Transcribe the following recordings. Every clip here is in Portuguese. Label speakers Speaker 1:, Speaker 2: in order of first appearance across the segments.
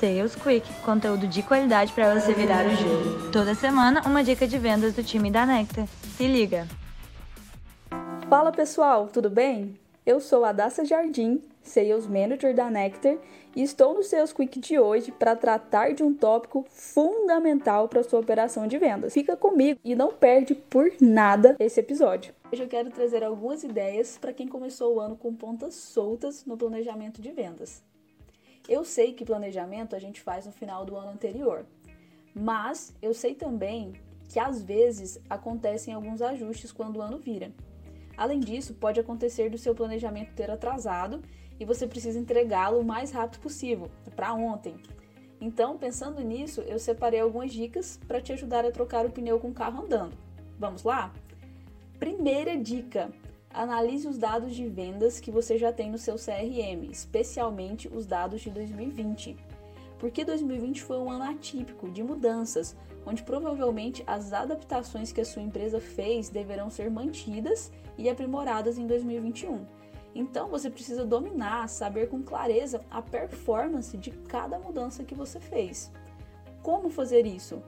Speaker 1: Sales Quick, conteúdo de qualidade para você virar o jogo. Toda semana, uma dica de vendas do time da Nectar. Se liga!
Speaker 2: Fala pessoal, tudo bem? Eu sou a Daça Jardim, Sales Manager da Nectar, e estou no Sales Quick de hoje para tratar de um tópico fundamental para sua operação de vendas. Fica comigo e não perde por nada esse episódio. Hoje eu quero trazer algumas ideias para quem começou o ano com pontas soltas no planejamento de vendas. Eu sei que planejamento a gente faz no final do ano anterior, mas eu sei também que às vezes acontecem alguns ajustes quando o ano vira. Além disso, pode acontecer do seu planejamento ter atrasado e você precisa entregá-lo o mais rápido possível, para ontem. Então, pensando nisso, eu separei algumas dicas para te ajudar a trocar o pneu com o carro andando. Vamos lá? Primeira dica: Analise os dados de vendas que você já tem no seu CRM, especialmente os dados de 2020. Porque 2020 foi um ano atípico de mudanças, onde provavelmente as adaptações que a sua empresa fez deverão ser mantidas e aprimoradas em 2021. Então você precisa dominar, saber com clareza a performance de cada mudança que você fez. Como fazer isso?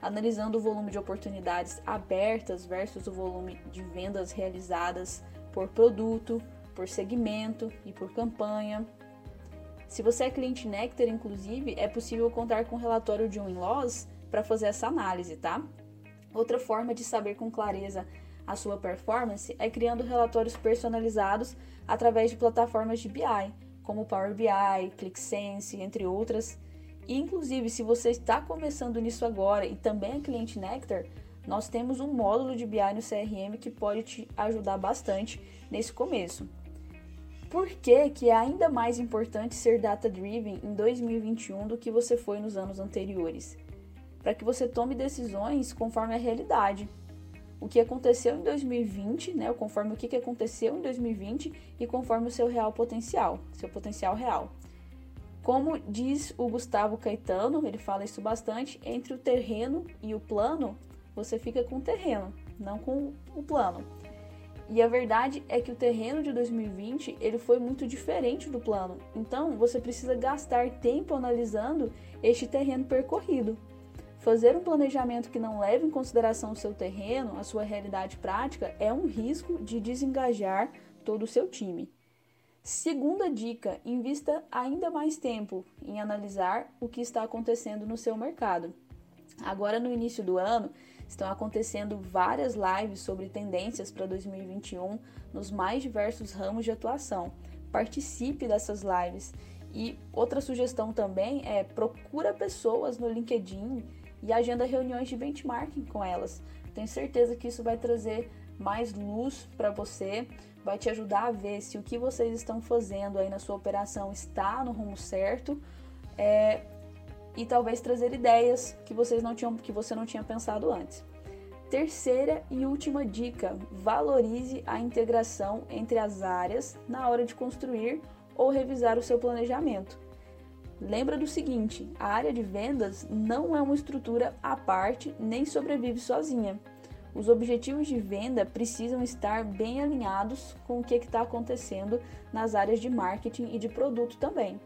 Speaker 2: Analisando o volume de oportunidades abertas versus o volume de vendas realizadas por produto, por segmento e por campanha. Se você é cliente Nectar, inclusive, é possível contar com o relatório de win-loss para fazer essa análise, tá? Outra forma de saber com clareza a sua performance é criando relatórios personalizados através de plataformas de BI, como Power BI, ClickSense, entre outras, inclusive, se você está começando nisso agora e também é cliente Nectar, nós temos um módulo de BI no CRM que pode te ajudar bastante nesse começo. Por que, que é ainda mais importante ser data-driven em 2021 do que você foi nos anos anteriores? Para que você tome decisões conforme a realidade. O que aconteceu em 2020, né, conforme o que aconteceu em 2020 e conforme o seu real potencial, seu potencial real. Como diz o Gustavo Caetano, ele fala isso bastante, entre o terreno e o plano, você fica com o terreno, não com o plano. E a verdade é que o terreno de 2020 ele foi muito diferente do plano. Então você precisa gastar tempo analisando este terreno percorrido. Fazer um planejamento que não leve em consideração o seu terreno, a sua realidade prática, é um risco de desengajar todo o seu time. Segunda dica: invista ainda mais tempo em analisar o que está acontecendo no seu mercado. Agora, no início do ano, estão acontecendo várias lives sobre tendências para 2021 nos mais diversos ramos de atuação. Participe dessas lives. E outra sugestão também é procura pessoas no LinkedIn e agenda reuniões de benchmarking com elas. Tenho certeza que isso vai trazer mais luz para você, vai te ajudar a ver se o que vocês estão fazendo aí na sua operação está no rumo certo é, e talvez trazer ideias que vocês não tinham, que você não tinha pensado antes. Terceira e última dica: valorize a integração entre as áreas na hora de construir ou revisar o seu planejamento. Lembra do seguinte: a área de vendas não é uma estrutura à parte nem sobrevive sozinha. Os objetivos de venda precisam estar bem alinhados com o que está acontecendo nas áreas de marketing e de produto também.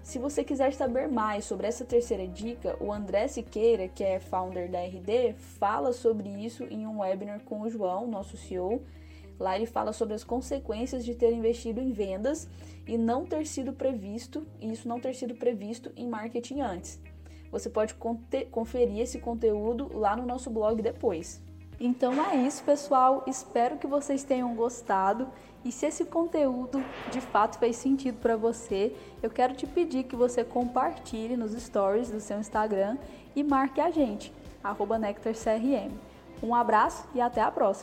Speaker 2: Se você quiser saber mais sobre essa terceira dica, o André Siqueira, que é founder da RD, fala sobre isso em um webinar com o João, nosso CEO. Lá ele fala sobre as consequências de ter investido em vendas e não ter sido previsto, e isso não ter sido previsto em marketing antes. Você pode conferir esse conteúdo lá no nosso blog depois. Então é isso, pessoal. Espero que vocês tenham gostado. E se esse conteúdo de fato fez sentido para você, eu quero te pedir que você compartilhe nos stories do seu Instagram e marque a gente, @nectarcrm. Um abraço e até a próxima!